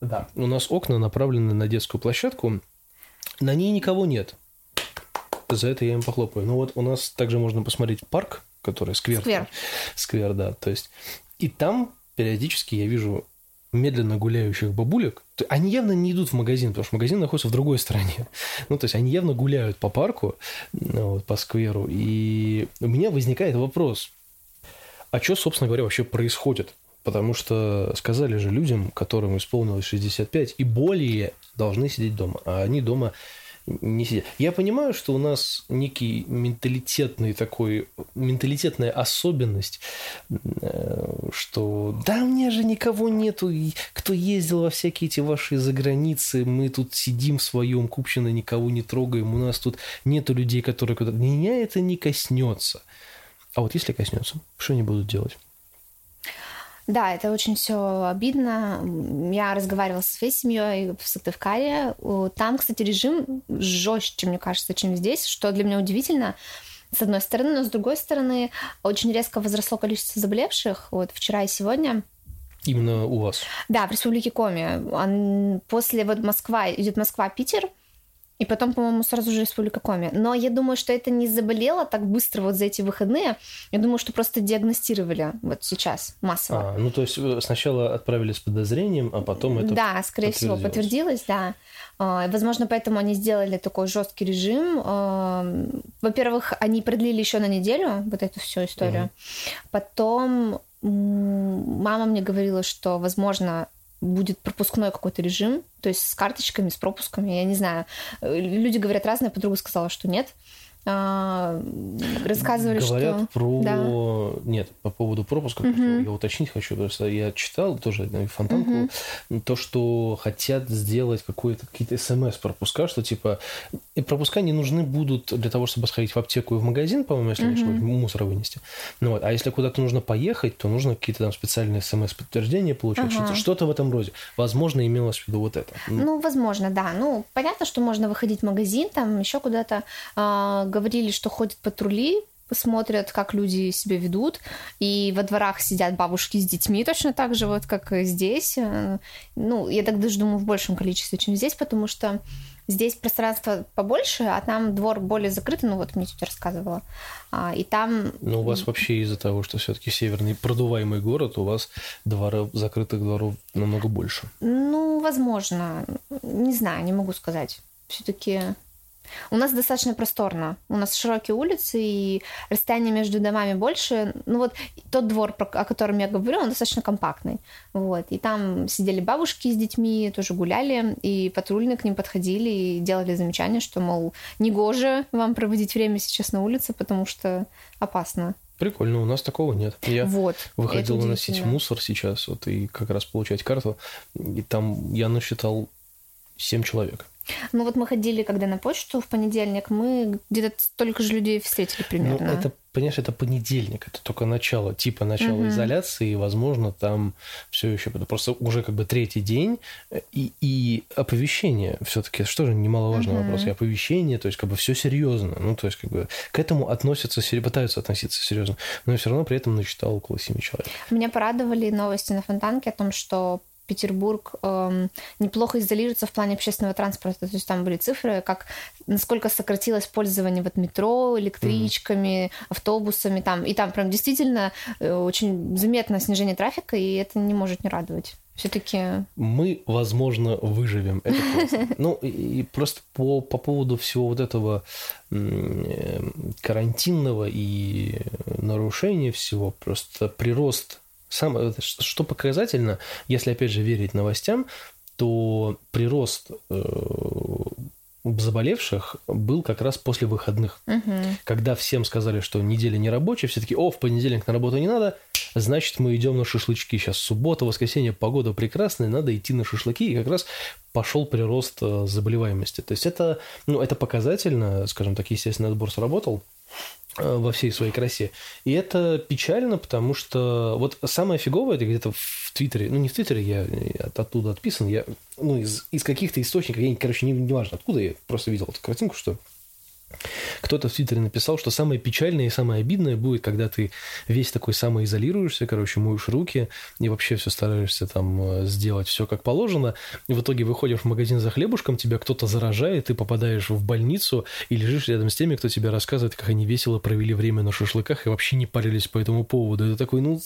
Да, у нас окна направлены на детскую площадку. На ней никого нет. За это я им похлопаю. Но вот у нас также можно посмотреть парк, который сквер. Сквер. Сквер, да. То есть и там периодически я вижу медленно гуляющих бабулек, они явно не идут в магазин, потому что магазин находится в другой стороне. Ну, то есть они явно гуляют по парку, ну, вот, по скверу. И у меня возникает вопрос, а что, собственно говоря, вообще происходит? Потому что сказали же людям, которым исполнилось 65 и более, должны сидеть дома. А они дома не сидят. Я понимаю, что у нас некий менталитетный такой, менталитетная особенность, э, что да, у меня же никого нету, кто ездил во всякие эти ваши заграницы, мы тут сидим в своем Купчино, никого не трогаем, у нас тут нету людей, которые куда-то... Меня это не коснется. А вот если коснется, что они будут делать? Да, это очень все обидно. Я разговаривала со своей семьей в Сыктывкаре. Там, кстати, режим жестче, мне кажется, чем здесь, что для меня удивительно. С одной стороны, но с другой стороны, очень резко возросло количество заболевших. Вот вчера и сегодня. Именно у вас? Да, в Республике Коми. После вот Москва, идет Москва-Питер, и потом, по-моему, сразу же Республика Коми. Но я думаю, что это не заболело так быстро вот за эти выходные. Я думаю, что просто диагностировали вот сейчас массово. А, ну то есть э, сначала отправили с подозрением, а потом это Да, скорее всего, подтвердилось, да. А, возможно, поэтому они сделали такой жесткий режим. А, во-первых, они продлили еще на неделю вот эту всю историю. Угу. Потом мама мне говорила, что, возможно, будет пропускной какой-то режим, то есть с карточками, с пропусками, я не знаю. Люди говорят разные, подруга сказала, что нет. А, рассказывали, Говорят что... про... Да. Нет, по поводу пропуска, угу. я уточнить хочу, просто я читал тоже на фонтанку, угу. то, что хотят сделать какое-то какие-то смс-пропуска, что типа пропуска не нужны будут для того, чтобы сходить в аптеку и в магазин, по-моему, если угу. не ошибаюсь, мусор вынести. Ну, вот. А если куда-то нужно поехать, то нужно какие-то там специальные смс-подтверждения получить, ага. что-то в этом роде. Возможно, имелось в виду вот это. Ну, возможно, да. Ну, понятно, что можно выходить в магазин, там еще куда-то а, говорили, что ходят патрули, смотрят, как люди себя ведут, и во дворах сидят бабушки с детьми точно так же, вот как и здесь. Ну, я так даже думаю, в большем количестве, чем здесь, потому что здесь пространство побольше, а там двор более закрытый, ну вот мне тетя рассказывала. А, и там... Ну, у вас вообще из-за того, что все-таки северный продуваемый город, у вас дворов, закрытых дворов намного больше. Ну, возможно. Не знаю, не могу сказать. Все-таки у нас достаточно просторно. У нас широкие улицы, и расстояние между домами больше. Ну вот тот двор, о котором я говорю, он достаточно компактный. Вот. И там сидели бабушки с детьми, тоже гуляли, и патрульные к ним подходили и делали замечания, что, мол, негоже вам проводить время сейчас на улице, потому что опасно. Прикольно, у нас такого нет. Я вот, выходил выносить мусор сейчас, вот и как раз получать карту, и там я насчитал семь человек. Ну вот мы ходили, когда на почту в понедельник, мы где-то столько же людей встретили примерно. Ну, это, понимаешь, это понедельник, это только начало, типа начало угу. изоляции, и, возможно, там все еще просто уже как бы третий день, и, и оповещение все-таки, что же немаловажный угу. вопрос, и оповещение, то есть как бы все серьезно, ну то есть как бы к этому относятся, пытаются относиться серьезно, но я все равно при этом насчитал около семи человек. Меня порадовали новости на Фонтанке о том, что Петербург эм, неплохо изолируется в плане общественного транспорта. То есть там были цифры, как насколько сократилось пользование вот метро, электричками, mm-hmm. автобусами. Там, и там прям действительно э, очень заметное снижение трафика, и это не может не радовать. Все-таки... Мы, возможно, выживем. Это классно. Ну, и просто по, по поводу всего вот этого э, карантинного и нарушения всего, просто прирост Самое, что показательно, если опять же верить новостям, то прирост э, заболевших был как раз после выходных. Угу. Когда всем сказали, что неделя не рабочая, все таки о, в понедельник на работу не надо, значит, мы идем на шашлычки. Сейчас суббота, воскресенье, погода прекрасная, надо идти на шашлыки, и как раз пошел прирост э, заболеваемости. То есть это, ну, это показательно, скажем так, естественный отбор сработал, Э, во всей своей красе. И это печально, потому что вот самое фиговое, это где-то в Твиттере, ну не в Твиттере, я оттуда отписан, я, ну из, из каких-то источников, я, короче, не, не важно откуда, я просто видел эту картинку, что Кто-то в Твиттере написал, что самое печальное и самое обидное будет, когда ты весь такой самоизолируешься, короче, моешь руки и вообще все стараешься там э, сделать все как положено. И в итоге выходишь в магазин за хлебушком, тебя кто-то заражает, ты попадаешь в больницу и лежишь рядом с теми, кто тебе рассказывает, как они весело провели время на шашлыках и вообще не парились по этому поводу. Это такой, ну,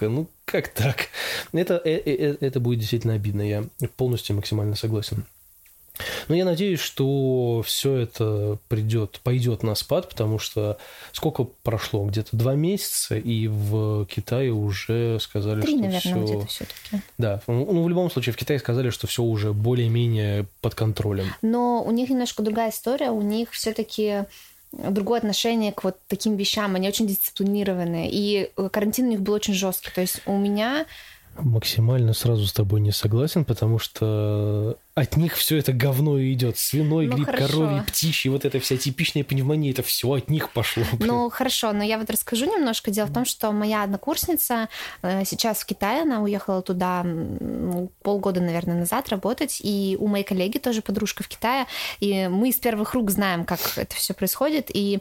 ну как так? Это, это, э, это будет действительно обидно, я полностью максимально согласен. Но я надеюсь, что все это придет, пойдет на спад, потому что сколько прошло? Где-то два месяца, и в Китае уже сказали, Три, что наверное, все... все-таки. Да, ну в любом случае в Китае сказали, что все уже более-менее под контролем. Но у них немножко другая история, у них все-таки другое отношение к вот таким вещам. Они очень дисциплинированные. И карантин у них был очень жесткий. То есть у меня максимально сразу с тобой не согласен, потому что от них все это говно и идет. Свиной ну, грипп, хорошо. коровий, птичий, вот эта вся типичная пневмония, это все от них пошло. Блин. Ну, хорошо, но я вот расскажу немножко. Дело в том, что моя однокурсница э, сейчас в Китае, она уехала туда ну, полгода, наверное, назад работать, и у моей коллеги тоже подружка в Китае, и мы из первых рук знаем, как это все происходит, и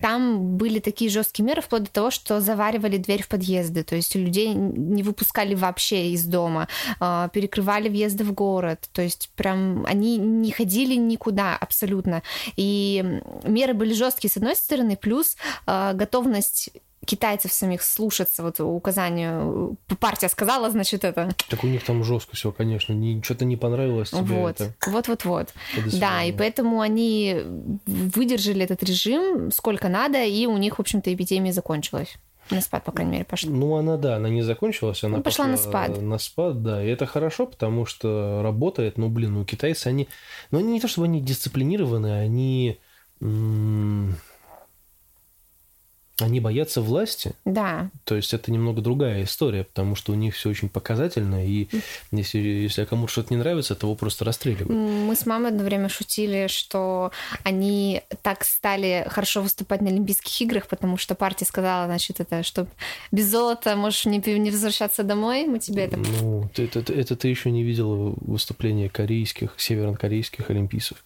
там были такие жесткие меры, вплоть до того, что заваривали дверь в подъезды, то есть людей не выпускали вообще из дома, а, перекрывали въезды в город, то есть прям они не ходили никуда абсолютно. И меры были жесткие с одной стороны, плюс а, готовность китайцев самих слушаться вот указанию. Партия сказала, значит, это... Так у них там жестко все, конечно. Не, что-то не понравилось тебе Вот, это. вот, вот, вот. Да, и поэтому они выдержали этот режим сколько надо, и у них, в общем-то, эпидемия закончилась. На спад, по крайней мере, пошла. Ну, она, да, она не закончилась, она ну, пошла, пошла на спад. На спад, да. И это хорошо, потому что работает, ну, блин, ну, китайцы, они... Ну, они не то, чтобы они дисциплинированы, они... М- они боятся власти. Да. То есть это немного другая история, потому что у них все очень показательно, и если, если кому-то что-то не нравится, то его просто расстреливают. Мы с мамой одно время шутили, что они так стали хорошо выступать на Олимпийских играх, потому что партия сказала, значит, это, что без золота можешь не, не возвращаться домой, мы тебе это... Ну, это, это, это ты еще не видел выступления корейских, северокорейских олимпийцев.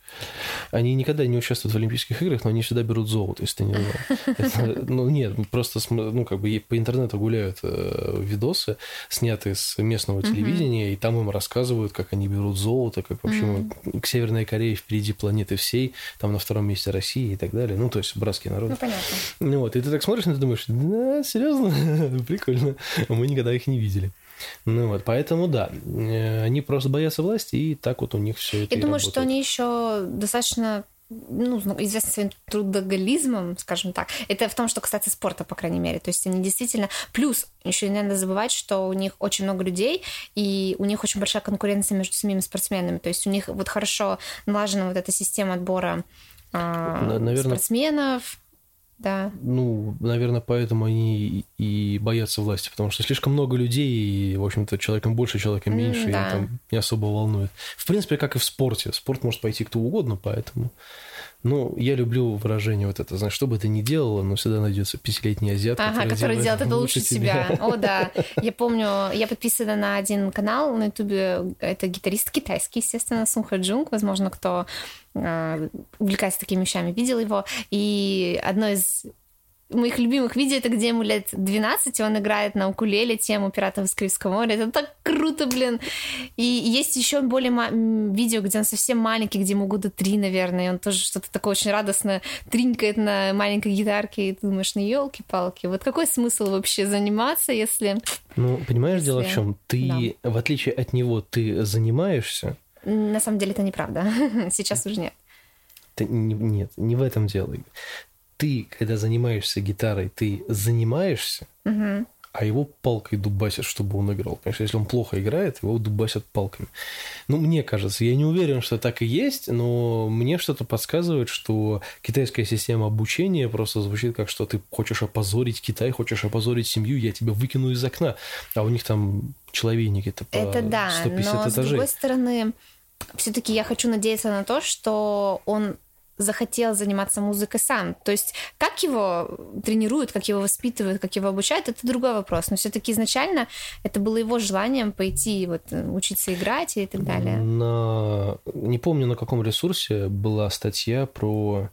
Они никогда не участвуют в Олимпийских играх, но они всегда берут золото, если ты не знал. Ну, нет, просто, ну, как бы по интернету гуляют э, видосы, снятые с местного телевидения, mm-hmm. и там им рассказывают, как они берут золото, как вообще mm-hmm. к Северной Корее впереди планеты всей, там на втором месте России и так далее. Ну, то есть братские народы. Ну, понятно. Ну, вот, и ты так смотришь, и ты думаешь, да, серьезно? Прикольно. Мы никогда их не видели. Ну вот, поэтому да, э, они просто боятся власти, и так вот у них все это. Я думаю, работает. что они еще достаточно ну, известны своим трудоголизмом, скажем так. Это в том, что касается спорта, по крайней мере. То есть они действительно... Плюс еще не надо забывать, что у них очень много людей, и у них очень большая конкуренция между самими спортсменами. То есть у них вот хорошо налажена вот эта система отбора э, Наверное... спортсменов, да. Ну, наверное, поэтому они и боятся власти, потому что слишком много людей, и, в общем-то, человеком больше, человеком меньше, mm, да. и там не особо волнует. В принципе, как и в спорте. Спорт может пойти кто угодно, поэтому... Ну, я люблю выражение вот это, знаешь, что бы ты ни делала, но всегда найдется пятилетний азиат, ага, который, который делает это лучше тебя. тебя. О, да. Я помню, я подписана на один канал на ютубе, это гитарист китайский, естественно, Сун Джунг, возможно, кто э, увлекается такими вещами, видел его. И одно из моих любимых видео, это где ему лет 12, и он играет на укулеле тему «Пиратов из Карибского моря». Это так круто, блин. И есть еще более видео, где он совсем маленький, где ему года три, наверное, и он тоже что-то такое очень радостно тринкает на маленькой гитарке, и ты думаешь, ну елки-палки, вот какой смысл вообще заниматься, если... Ну, понимаешь, если... дело в чем? Ты, да. в отличие от него, ты занимаешься... На самом деле это неправда. Сейчас уже нет. Это не, нет, не в этом дело ты, когда занимаешься гитарой, ты занимаешься, угу. а его палкой дубасят, чтобы он играл. Понимаешь, если он плохо играет, его дубасят палками. Ну, мне кажется, я не уверен, что так и есть, но мне что-то подсказывает, что китайская система обучения просто звучит как, что ты хочешь опозорить Китай, хочешь опозорить семью, я тебя выкину из окна. А у них там человейники-то по Это да, 150 но этажей. с другой стороны, все-таки я хочу надеяться на то, что он захотел заниматься музыкой сам. То есть как его тренируют, как его воспитывают, как его обучают, это другой вопрос. Но все-таки изначально это было его желанием пойти вот учиться играть и так далее. На... Не помню, на каком ресурсе была статья про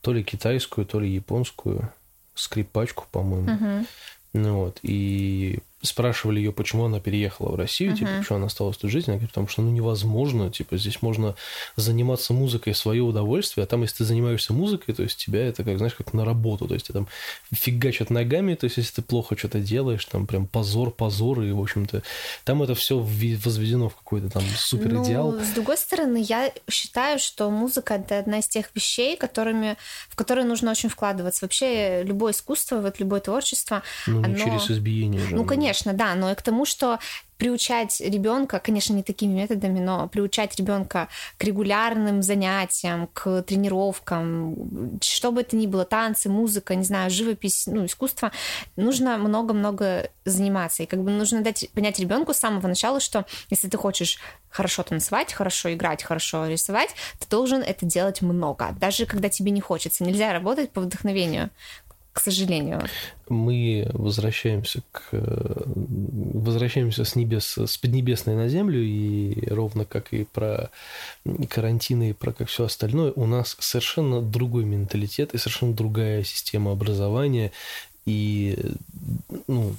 то ли китайскую, то ли японскую скрипачку, по-моему. Мгм. Ну вот, и спрашивали ее, почему она переехала в Россию, типа, Мгм. почему она осталась тут жить. Она говорит, потому что, ну, невозможно, типа, здесь можно заниматься музыкой в свое удовольствие, а там, если ты занимаешься музыкой, то есть тебя это, как, знаешь, как на работу, то есть тебя там фигачат ногами, то есть если ты плохо что-то делаешь, там прям позор, позор, и, в общем-то, там это все возведено в какой-то там супер идеал. Ну, с другой стороны, я считаю, что музыка это одна из тех вещей, которыми, в которые нужно очень вкладываться. Вообще, любое искусство, вот любое творчество, Ну, не оно- через избиение же. Ну, конечно, да, но и к тому, что приучать ребенка, конечно, не такими методами, но приучать ребенка к регулярным занятиям, к тренировкам, что бы это ни было, танцы, музыка, не знаю, живопись, ну, искусство, нужно много-много заниматься. И как бы нужно дать понять ребенку с самого начала, что если ты хочешь хорошо танцевать, хорошо играть, хорошо рисовать, ты должен это делать много, даже когда тебе не хочется. Нельзя работать по вдохновению к сожалению. мы возвращаемся к возвращаемся с небес с поднебесной на землю и ровно как и про карантины и про как все остальное у нас совершенно другой менталитет и совершенно другая система образования и ну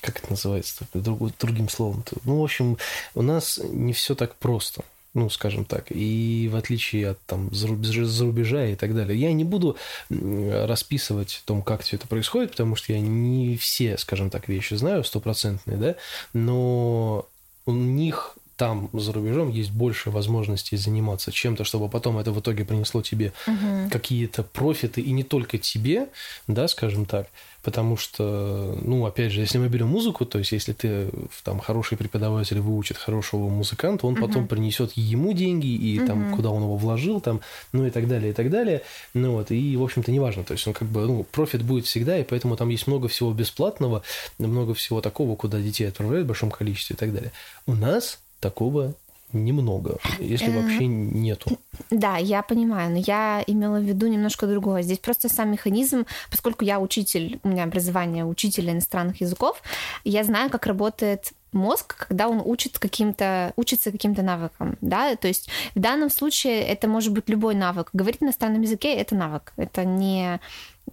как это называется друг, другим словом ну в общем у нас не все так просто ну, скажем так, и в отличие от там зарубежа, зарубежа и так далее. Я не буду расписывать о том, как все это происходит, потому что я не все, скажем так, вещи знаю, стопроцентные, да, но у них там за рубежом есть больше возможностей заниматься чем-то, чтобы потом это в итоге принесло тебе Мгм. какие-то профиты, и не только тебе, да, скажем так, потому что, ну, опять же, если мы берем музыку, то есть если ты там хороший преподаватель выучит хорошего музыканта, он потом Мгм. принесет ему деньги и там Мгм. куда он его вложил, там, ну и так далее, и так далее, ну вот, и в общем-то неважно, то есть он как бы, ну, профит будет всегда, и поэтому там есть много всего бесплатного, много всего такого, куда детей отправляют в большом количестве и так далее. У нас такого немного, если Э, вообще нету. Да, я понимаю, но я имела в виду немножко другое. Здесь просто сам механизм, поскольку я учитель, у меня образование учителя иностранных языков, я знаю, как работает мозг, когда он учит каким-то, учится каким-то навыкам, да, то есть в данном случае это может быть любой навык. Говорить на иностранном языке — это навык, это не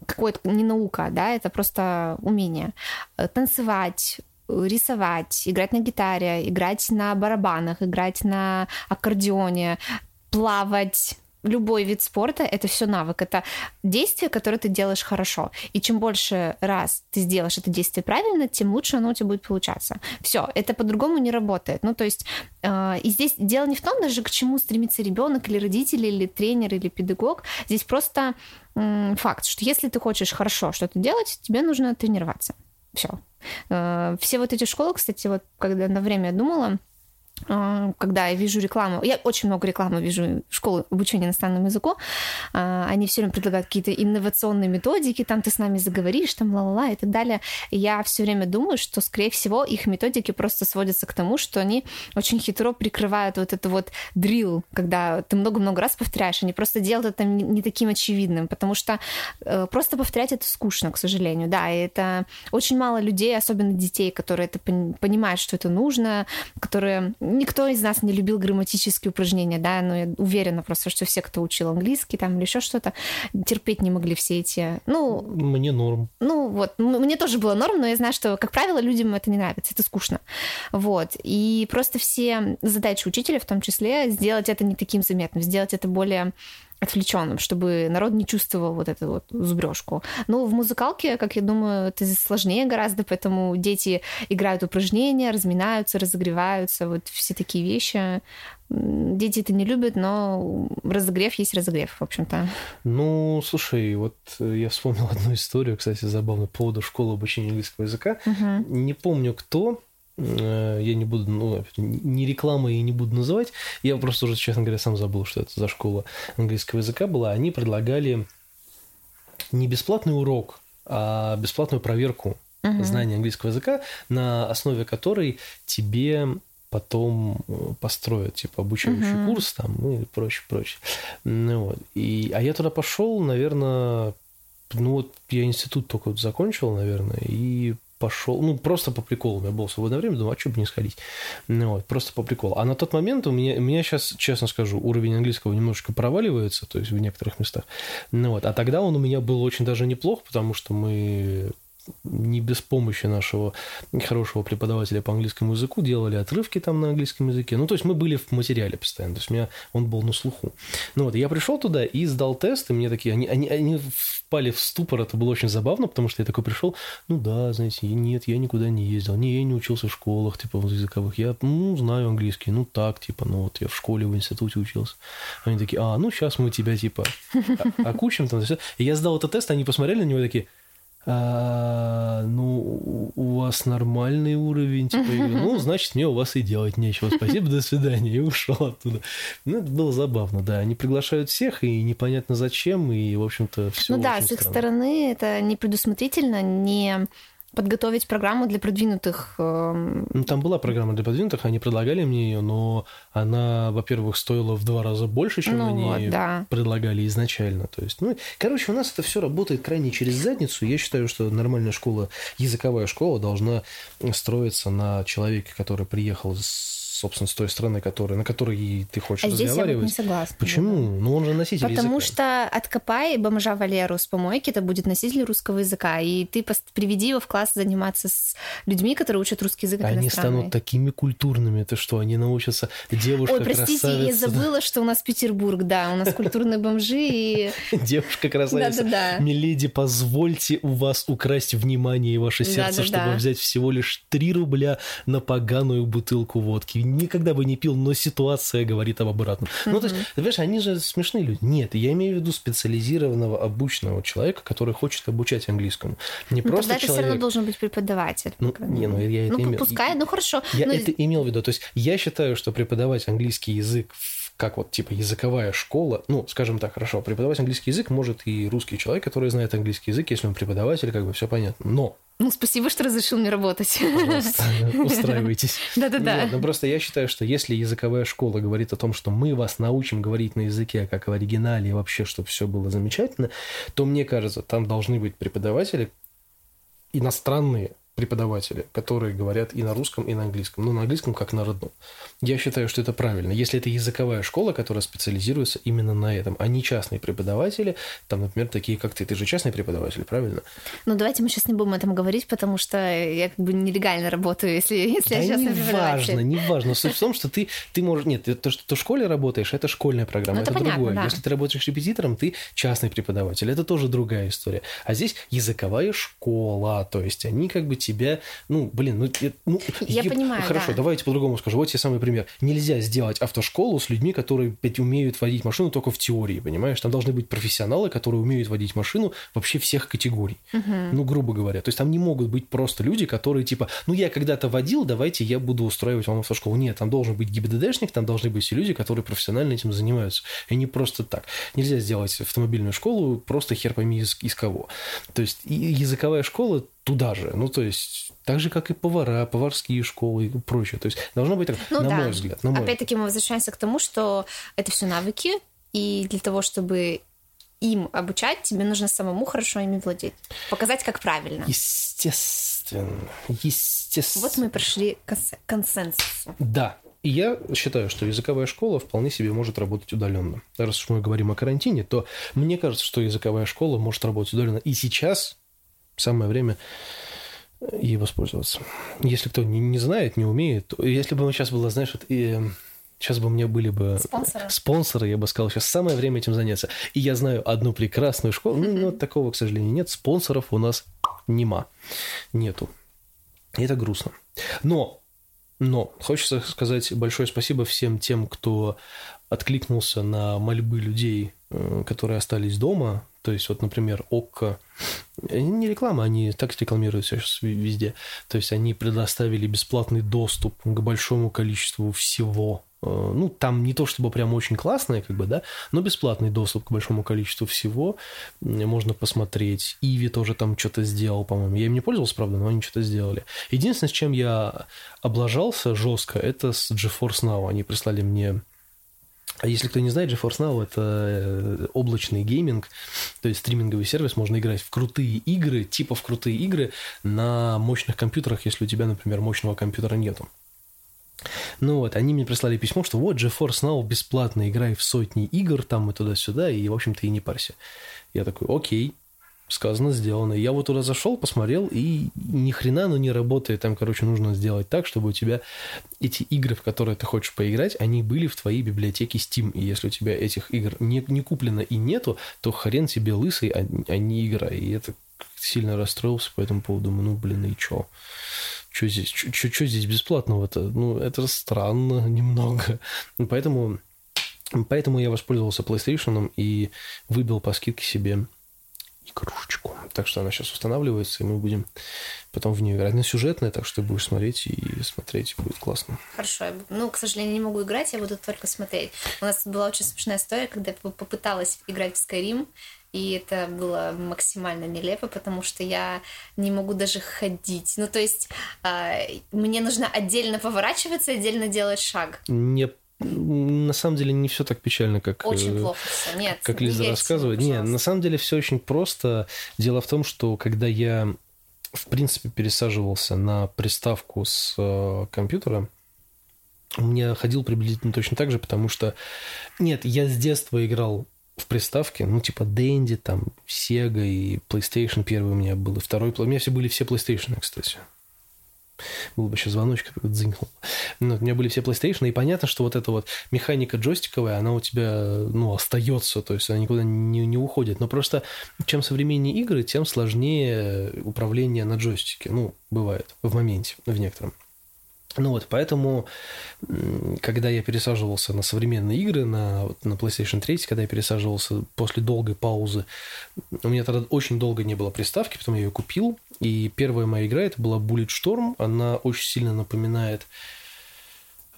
какой-то, не наука, да, это просто умение. Э, Танцевать, рисовать, играть на гитаре, играть на барабанах, играть на аккордеоне, плавать, любой вид спорта это все навык, это действие, которое ты делаешь хорошо. И чем больше раз ты сделаешь это действие правильно, тем лучше оно у тебя будет получаться. Все, это по-другому не работает. Ну, то есть, э, и здесь дело не в том даже, к чему стремится ребенок или родители, или тренер, или педагог. Здесь просто м, факт, что если ты хочешь хорошо что-то делать, тебе нужно тренироваться. Все. Все вот эти школы, кстати, вот когда на время я думала, э, когда я вижу рекламу, я очень много рекламы вижу школы обучения иностранному языку, э, они все время предлагают какие-то инновационные методики, там ты с нами заговоришь, там ла-ла-ла и так далее. Я все время думаю, что, скорее всего, их методики просто сводятся к тому, что они очень хитро прикрывают вот это вот дрил, когда ты много-много раз повторяешь, они просто делают это не, таким очевидным, потому что э, просто повторять это скучно, к сожалению, да, и это очень мало людей, особенно детей, которые это пон- понимают, что это нужно, которые никто из нас не любил грамматические упражнения, да, но я уверена просто, что все, кто учил английский там или еще что-то, терпеть не могли все эти, ну, Мне норм. ну вот, мне тоже было норм, но я знаю, что, как правило, людям это не нравится, это скучно. Вот. И просто все задачи учителя, в том числе, сделать это не таким заметным, сделать это более отвлеченным, чтобы народ не чувствовал вот эту вот зубрежку. Но в музыкалке, как я думаю, это сложнее гораздо, поэтому дети играют упражнения, разминаются, разогреваются, вот все такие вещи. Дети это не любят, но разогрев есть разогрев, в общем-то. Ну, слушай, вот э, я вспомнил одну историю, кстати, забавно, по поводу школы обучения английского языка. Мгм. Не помню кто, я не буду, ну, не реклама и не буду называть. Я просто уже, честно говоря, сам забыл, что это за школа английского языка была. Они предлагали не бесплатный урок, а бесплатную проверку Мгм. знания английского языка, на основе которой тебе потом э, построят, типа, обучающий Мгм. курс там, ну и прочее, прочее. Ну, вот. И, а я туда пошел, наверное, ну вот я институт только вот закончил, наверное, и пошел, ну, просто по приколу. У меня было свободное время, думаю, а что бы не сходить? Ну, вот, просто по приколу. А на тот момент у меня, у меня сейчас, честно скажу, уровень английского немножечко проваливается, то есть в некоторых местах. Ну, вот. А тогда он у меня был очень даже неплох, потому что мы не без помощи нашего хорошего преподавателя по английскому языку делали отрывки там на английском языке. Ну, то есть мы были в материале постоянно, то есть у меня он был на слуху. Ну вот, я пришел туда и сдал тест, и мне такие, они, они, они впали в ступор, это было очень забавно, потому что я такой пришел, ну да, знаете, нет, я никуда не ездил, не, я не учился в школах, типа, в языковых, я, ну, знаю английский, ну так, типа, ну вот я в школе, в институте учился. Они такие, а, ну сейчас мы тебя, типа, окучим там, и я сдал этот тест, они посмотрели на него такие, а, ну, у вас нормальный уровень, типа, ну, значит, мне у вас и делать нечего, спасибо, до свидания, и ушел оттуда. Ну, это было забавно, да, они приглашают всех, и непонятно зачем, и, в общем-то, все Ну да, с их стороны это не предусмотрительно, не подготовить программу для продвинутых. Эм, ну, там была программа для продвинутых, они предлагали мне ее, но она, во-первых, стоила в два раза больше, чем ну, они вот, да. предлагали изначально. То есть, ну, короче, у нас это все работает крайне через задницу. Я считаю, что нормальная школа, языковая школа должна строиться на человеке, который приехал с собственно, с той страны, которой, на которой ты хочешь а разговаривать. Здесь я вот не согласна. Почему? Да. Ну, он же носитель Потому языка. что откопай бомжа Валеру с помойки, это будет носитель русского языка, и ты приведи его в класс заниматься с людьми, которые учат русский язык Они станут такими культурными, это что, они научатся девушка Ой, простите, красавица. я забыла, что у нас Петербург, да, у нас культурные бомжи и... Девушка красавица. Да-да-да. Миледи, позвольте у вас украсть внимание и ваше сердце, чтобы взять всего лишь 3 рубля на поганую бутылку водки никогда бы не пил, но ситуация говорит об обратном. Mm-hmm. Ну, то есть, ты понимаешь, они же смешные люди. Нет, я имею в виду специализированного, обученного человека, который хочет обучать английскому. Не ну, просто тогда человек... это все равно должен быть преподаватель. Ну, не, ну, я это ну, имел... пускай, ну, хорошо. Я ну... это имел в виду. То есть, я считаю, что преподавать английский язык как вот типа языковая школа, ну, скажем так, хорошо, преподавать английский язык может и русский человек, который знает английский язык, если он преподаватель, как бы все понятно. Но ну, спасибо, что разрешил мне работать. Пожалуйста, устраивайтесь. Да-да-да. Ну, просто я считаю, что если языковая школа говорит о том, что мы вас научим говорить на языке, как в оригинале, и вообще, чтобы все было замечательно, то, мне кажется, там должны быть преподаватели иностранные, преподаватели, которые говорят и на русском, и на английском. Ну, на английском как на родном. Я считаю, что это правильно. Если это языковая школа, которая специализируется именно на этом, а не частные преподаватели, там, например, такие, как ты. Ты же частный преподаватель, правильно? Ну, давайте мы сейчас не будем об этом говорить, потому что я как бы нелегально работаю, если, если да я частный не важно, не важно. Суть в том, что ты, ты можешь... Нет, то, что ты в школе работаешь, это школьная программа, ну, это, это понятно, другое. Да. Если ты работаешь репетитором, ты частный преподаватель. Это тоже другая история. А здесь языковая школа, то есть они как бы тебя, ну, блин, ну, ну я еб... понимаю. Хорошо, да. давайте по-другому скажу. Вот тебе самый пример. Нельзя сделать автошколу с людьми, которые опять умеют водить машину только в теории, понимаешь? Там должны быть профессионалы, которые умеют водить машину вообще всех категорий. Угу. Ну, грубо говоря. То есть там не могут быть просто люди, которые типа, ну, я когда-то водил, давайте я буду устраивать вам автошколу. Нет, там должен быть ГИБДДшник, там должны быть все люди, которые профессионально этим занимаются. И не просто так. Нельзя сделать автомобильную школу просто хер пойми из, из кого. То есть языковая школа туда же. Ну, то есть, так же, как и повара, поварские школы и прочее. То есть, должно быть так, ну, на да. мой взгляд. На мой Опять-таки, мы возвращаемся к тому, что это все навыки, и для того, чтобы им обучать, тебе нужно самому хорошо ими владеть. Показать, как правильно. Естественно. Естественно. Вот мы пришли к консенсусу. Да. И я считаю, что языковая школа вполне себе может работать удаленно. Раз уж мы говорим о карантине, то мне кажется, что языковая школа может работать удаленно. И сейчас самое время ей воспользоваться. Если кто не, не знает, не умеет, если бы мы сейчас было, знаешь, вот, и, сейчас бы у меня были бы спонсоры. спонсоры, я бы сказал, сейчас самое время этим заняться. И я знаю одну прекрасную школу, ну, ну, такого, к сожалению, нет, спонсоров у нас нема, нету. И это грустно. Но но хочется сказать большое спасибо всем тем, кто откликнулся на мольбы людей, э, которые остались дома. То есть, вот, например, ОККО, не реклама, они так рекламируют сейчас везде. То есть, они предоставили бесплатный доступ к большому количеству всего Э, ну, там не то чтобы прям очень классное, как бы, да, но бесплатный доступ к большому количеству всего можно посмотреть. Иви тоже там что-то сделал, по-моему. Я им не пользовался, правда, но они что-то сделали. Единственное, с чем я облажался жестко, это с GeForce Now. Они прислали мне если кто не знает, GeForce Now — это э, облачный гейминг, то есть стриминговый сервис, можно играть в крутые игры, типа в крутые игры на мощных компьютерах, если у тебя, например, мощного компьютера нету. Ну вот, они мне прислали письмо, что вот GeForce Now бесплатно, играй в сотни игр там и туда-сюда, и, в общем-то, и не парься. Я такой, окей, сказано, сделано. Я вот туда зашел, посмотрел, и ни хрена оно не работает. Там, короче, нужно сделать так, чтобы у тебя эти игры, в которые ты хочешь поиграть, они были в твоей библиотеке Steam. И если у тебя этих игр не, не куплено и нету, то хрен тебе лысый, а, а не игра. И это сильно расстроился по этому поводу. Думаю, ну, блин, и чё? Что здесь, что здесь бесплатного-то? Ну, это странно немного. Поэтому, поэтому я воспользовался PlayStation и выбил по скидке себе игрушечку. Так что она сейчас устанавливается, и мы будем потом в нее играть. Она сюжетная, так что ты будешь смотреть и смотреть, будет классно. Хорошо. Ну, к сожалению, не могу играть, я буду только смотреть. У нас была очень смешная история, когда я попыталась играть в Skyrim, и это было максимально нелепо, потому что я не могу даже ходить. Ну, то есть э, мне нужно отдельно поворачиваться, отдельно делать шаг. Не на самом деле не все так печально, как, очень плохо все. Нет, как Лиза рассказывает. Нет, на самом деле все очень просто. Дело в том, что когда я, в принципе, пересаживался на приставку с э, компьютера, у меня ходил приблизительно точно так же, потому что... Нет, я с детства играл в приставке, ну, типа Дэнди, там, Sega и PlayStation первый у меня был, и второй... У меня все были все PlayStation, кстати. Был бы еще звоночек, как дзынькнул. Но у меня были все PlayStation, и понятно, что вот эта вот механика джойстиковая, она у тебя, ну, остается, то есть она никуда не, не уходит. Но просто чем современнее игры, тем сложнее управление на джойстике. Ну, бывает в моменте, в некотором. Ну вот, поэтому, когда я пересаживался на современные игры, на, на PlayStation 3, когда я пересаживался после долгой паузы, у меня тогда очень долго не было приставки, потом я ее купил, и первая моя игра, это была Bulletstorm, она очень сильно напоминает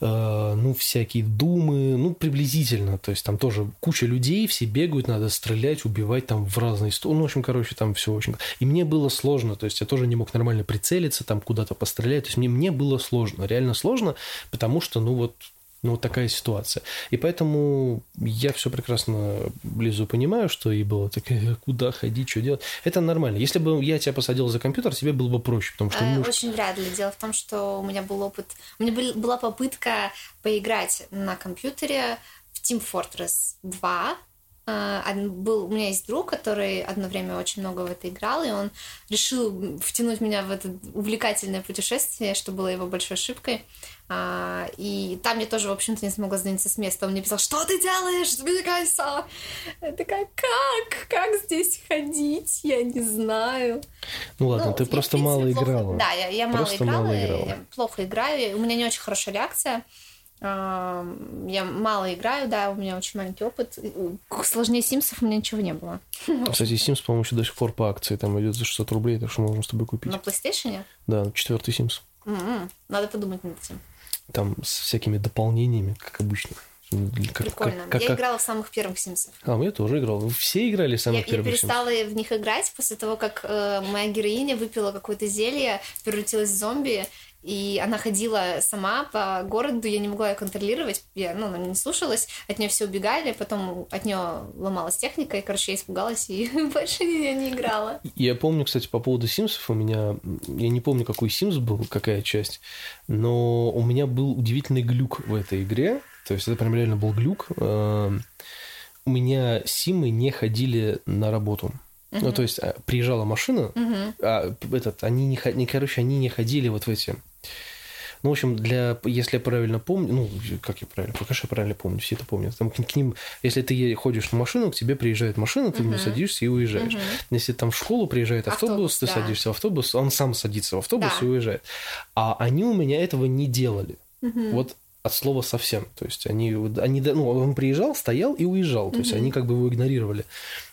ну, всякие думы, ну, приблизительно, то есть там тоже куча людей, все бегают, надо стрелять, убивать там в разные стороны, ну, в общем, короче, там все очень... И мне было сложно, то есть я тоже не мог нормально прицелиться, там куда-то пострелять, то есть мне, мне было сложно, реально сложно, потому что, ну, вот ну, вот такая ситуация. И поэтому я все прекрасно близу понимаю, что и было такая, куда ходить, что делать. Это нормально. Если бы я тебя посадил за компьютер, тебе было бы проще, потому что... Муж... Очень вряд ли. Дело в том, что у меня был опыт... У меня была попытка поиграть на компьютере в Team Fortress 2, а, был, у меня есть друг, который одно время очень много в это играл, и он решил втянуть меня в это увлекательное путешествие, что было его большой ошибкой. А, и там я тоже, в общем-то, не смогла сдвинуться с места. Он мне писал, что ты делаешь, сдвигайся. Я такая, как? Как здесь ходить? Я не знаю. Ну ладно, ну, ты просто мало плохо... играла. Да, я, я мало играла, мало играла. Я плохо играю. У меня не очень хорошая реакция. Я мало играю, да, у меня очень маленький опыт. Сложнее Симсов у меня ничего не было. Кстати, Sims, по-моему, еще до сих пор по акции там идет за 600 рублей, так что можно с тобой купить. На PlayStation? Да, четвертый Sims. Mm-hmm. Надо подумать над этим. Там с всякими дополнениями, как обычно. Как, Прикольно. Как, я как... играла в самых первых Sims. А, я тоже играл. Все играли в самых я, первых Я перестала Sims. в них играть после того, как э, моя героиня выпила какое-то зелье, превратилась в зомби, и она ходила сама по городу, я не могла ее контролировать, я, ну, она не слушалась, от нее все убегали, потом от нее ломалась техника, и, короче, я испугалась и больше я не играла. Я помню, кстати, по поводу Симсов, у меня, я не помню, какой Симс был, какая часть, но у меня был удивительный глюк в этой игре, то есть это прям реально был глюк. Эм, у меня Симы не ходили на работу. Uh-huh. Ну, то есть а, приезжала машина, uh-huh. а этот, они не, не, короче, они не ходили вот в эти ну, в общем, для, если я правильно помню, ну, как я правильно, пока что я правильно помню, все это помнят. Там к, к ним, если ты ходишь на машину, к тебе приезжает машина, ты uh-huh. в нее садишься и уезжаешь. Uh-huh. Если там в школу приезжает автобус, автобус ты да. садишься в автобус, он сам садится в автобус да. и уезжает. А они у меня этого не делали. Uh-huh. Вот от слова совсем. То есть они, они, ну, он приезжал, стоял и уезжал. То mm-hmm. есть они как бы его игнорировали.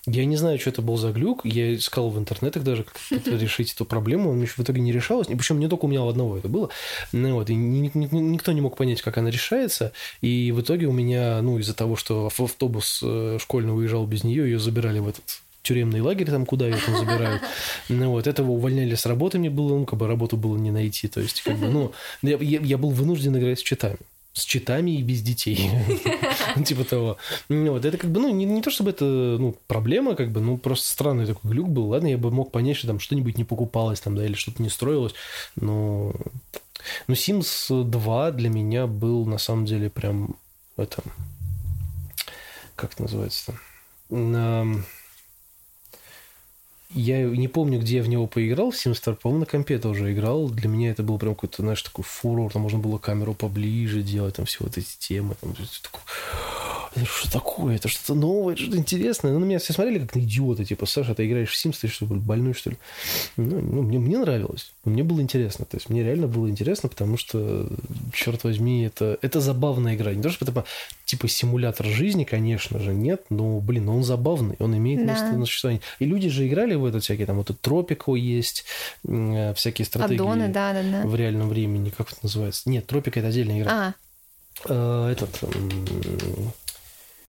Я не знаю, что это был за глюк. Я искал в интернетах даже, как решить эту проблему. Он в итоге не решалась. Причем не только у меня у одного это было. Ну, вот, и ни, ни, никто не мог понять, как она решается. И в итоге у меня, ну, из-за того, что автобус э, школьный уезжал без нее, ее забирали в этот тюремный лагерь, там, куда ее там забирают. Ну, вот, этого увольняли с работы, мне было, ну, как бы работу было не найти. То есть, как бы, ну, я, я был вынужден играть с читами с читами и без детей. Типа того. Ну, вот это как бы, ну, не то чтобы это, ну, проблема, как бы, ну, просто странный такой глюк был. Ладно, я бы мог понять, что там что-нибудь не покупалось там, да, или что-то не строилось, но... Но Sims 2 для меня был, на самом деле, прям это... Как это называется-то? Я не помню, где я в него поиграл, в SimStar, по-моему, на компе тоже играл. Для меня это был прям какой-то, знаешь, такой фурор. Там можно было камеру поближе делать, там все вот эти темы. Там, такой, что такое? Это что-то новое, что-то интересное. Ну, на меня все смотрели как на идиота. Типа, Саша, ты играешь в Sims, ты что, больной, что ли? Ну, ну мне, мне нравилось. Мне было интересно. То есть, мне реально было интересно, потому что, черт возьми, это, это забавная игра. Не то, что это типа симулятор жизни, конечно же, нет. Но, блин, он забавный. Он имеет да. место на существование. И люди же играли в этот всякие, там, вот Тропико есть, э, всякие стратегии Аддоны, да, да, да. в реальном времени. Как это называется? Нет, Тропика – это отдельная игра. А. Э, этот